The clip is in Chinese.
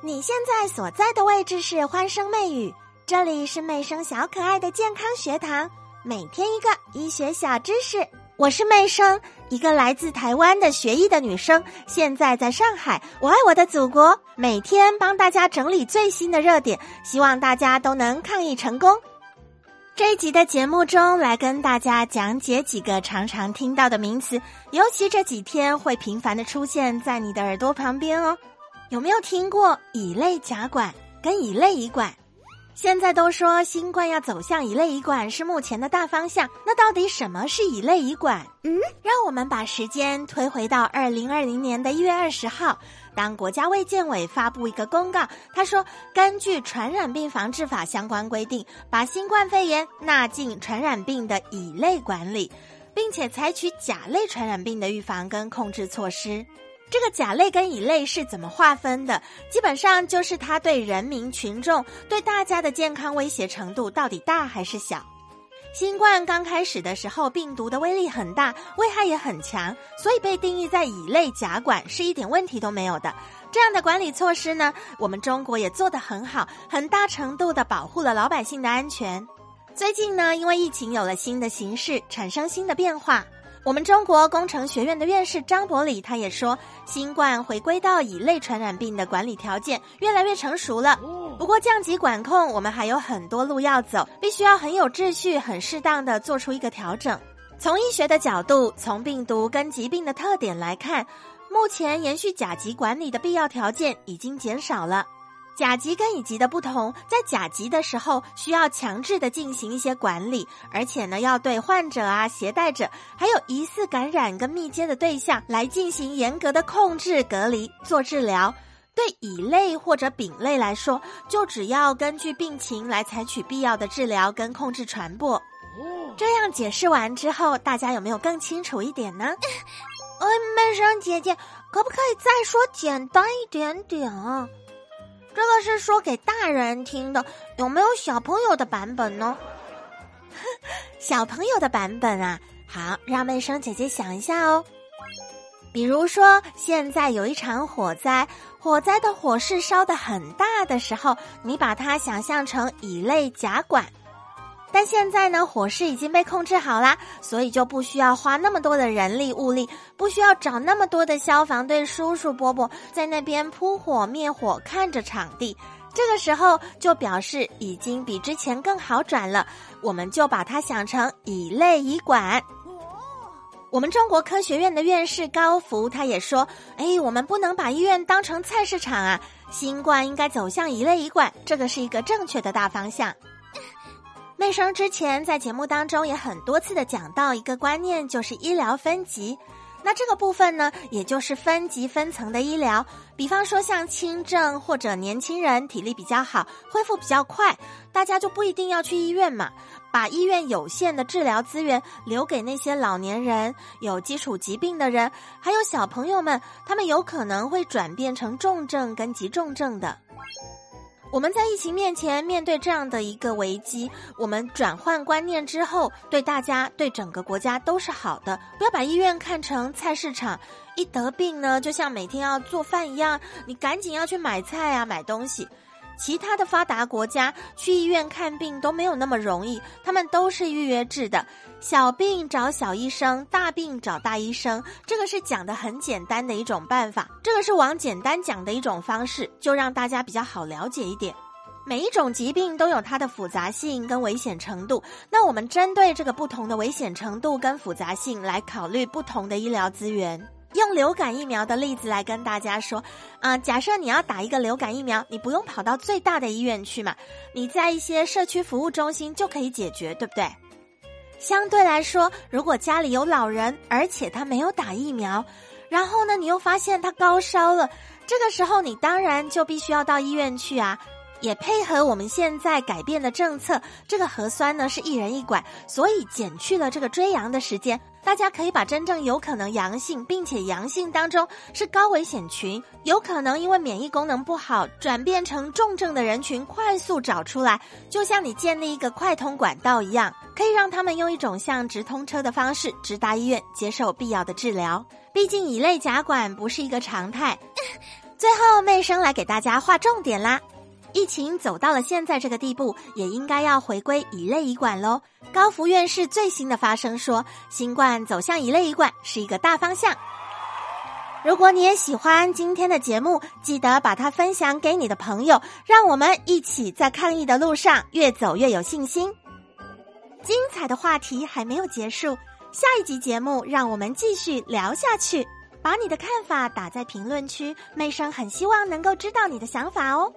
你现在所在的位置是欢声媚语，这里是媚生小可爱的健康学堂，每天一个医学小知识。我是媚生，一个来自台湾的学医的女生，现在在上海。我爱我的祖国，每天帮大家整理最新的热点，希望大家都能抗疫成功。这一集的节目中，来跟大家讲解几个常常听到的名词，尤其这几天会频繁的出现在你的耳朵旁边哦。有没有听过乙类甲管跟乙类乙管？现在都说新冠要走向乙类乙管是目前的大方向，那到底什么是乙类乙管？嗯，让我们把时间推回到二零二零年的一月二十号，当国家卫健委发布一个公告，他说根据《传染病防治法》相关规定，把新冠肺炎纳进传染病的乙类管理，并且采取甲类传染病的预防跟控制措施。这个甲类跟乙类是怎么划分的？基本上就是它对人民群众、对大家的健康威胁程度到底大还是小。新冠刚开始的时候，病毒的威力很大，危害也很强，所以被定义在乙类甲管是一点问题都没有的。这样的管理措施呢，我们中国也做得很好，很大程度的保护了老百姓的安全。最近呢，因为疫情有了新的形势，产生新的变化。我们中国工程学院的院士张伯礼他也说，新冠回归到乙类传染病的管理条件越来越成熟了。不过降级管控，我们还有很多路要走，必须要很有秩序、很适当的做出一个调整。从医学的角度，从病毒跟疾病的特点来看，目前延续甲级管理的必要条件已经减少了。甲级跟乙级的不同，在甲级的时候需要强制的进行一些管理，而且呢要对患者啊、携带者，还有疑似感染跟密接的对象来进行严格的控制、隔离、做治疗。对乙类或者丙类来说，就只要根据病情来采取必要的治疗跟控制传播。这样解释完之后，大家有没有更清楚一点呢？哎，美生姐姐，可不可以再说简单一点点啊？这个是说给大人听的，有没有小朋友的版本呢？小朋友的版本啊，好，让妹生姐姐想一下哦。比如说，现在有一场火灾，火灾的火势烧得很大的时候，你把它想象成乙类甲管。但现在呢，火势已经被控制好啦，所以就不需要花那么多的人力物力，不需要找那么多的消防队叔叔伯伯在那边扑火灭火，看着场地。这个时候就表示已经比之前更好转了，我们就把它想成乙类乙管。我们中国科学院的院士高福他也说：“哎，我们不能把医院当成菜市场啊，新冠应该走向乙类乙管，这个是一个正确的大方向。”内生之前在节目当中也很多次的讲到一个观念，就是医疗分级。那这个部分呢，也就是分级分层的医疗。比方说像轻症或者年轻人体力比较好，恢复比较快，大家就不一定要去医院嘛。把医院有限的治疗资源留给那些老年人、有基础疾病的人，还有小朋友们，他们有可能会转变成重症跟急重症的。我们在疫情面前面对这样的一个危机，我们转换观念之后，对大家、对整个国家都是好的。不要把医院看成菜市场，一得病呢，就像每天要做饭一样，你赶紧要去买菜啊，买东西。其他的发达国家去医院看病都没有那么容易，他们都是预约制的，小病找小医生，大病找大医生。这个是讲的很简单的一种办法，这个是往简单讲的一种方式，就让大家比较好了解一点。每一种疾病都有它的复杂性跟危险程度，那我们针对这个不同的危险程度跟复杂性来考虑不同的医疗资源。用流感疫苗的例子来跟大家说，啊，假设你要打一个流感疫苗，你不用跑到最大的医院去嘛，你在一些社区服务中心就可以解决，对不对？相对来说，如果家里有老人，而且他没有打疫苗，然后呢，你又发现他高烧了，这个时候你当然就必须要到医院去啊。也配合我们现在改变的政策，这个核酸呢是一人一管，所以减去了这个追阳的时间。大家可以把真正有可能阳性，并且阳性当中是高危险群，有可能因为免疫功能不好转变成重症的人群，快速找出来，就像你建立一个快通管道一样，可以让他们用一种像直通车的方式直达医院接受必要的治疗。毕竟乙类甲管不是一个常态。最后，妹生来给大家划重点啦。疫情走到了现在这个地步，也应该要回归乙类乙管喽。高福院士最新的发声说，新冠走向乙类乙管是一个大方向。如果你也喜欢今天的节目，记得把它分享给你的朋友，让我们一起在抗疫的路上越走越有信心。精彩的话题还没有结束，下一集节目让我们继续聊下去。把你的看法打在评论区，妹生很希望能够知道你的想法哦。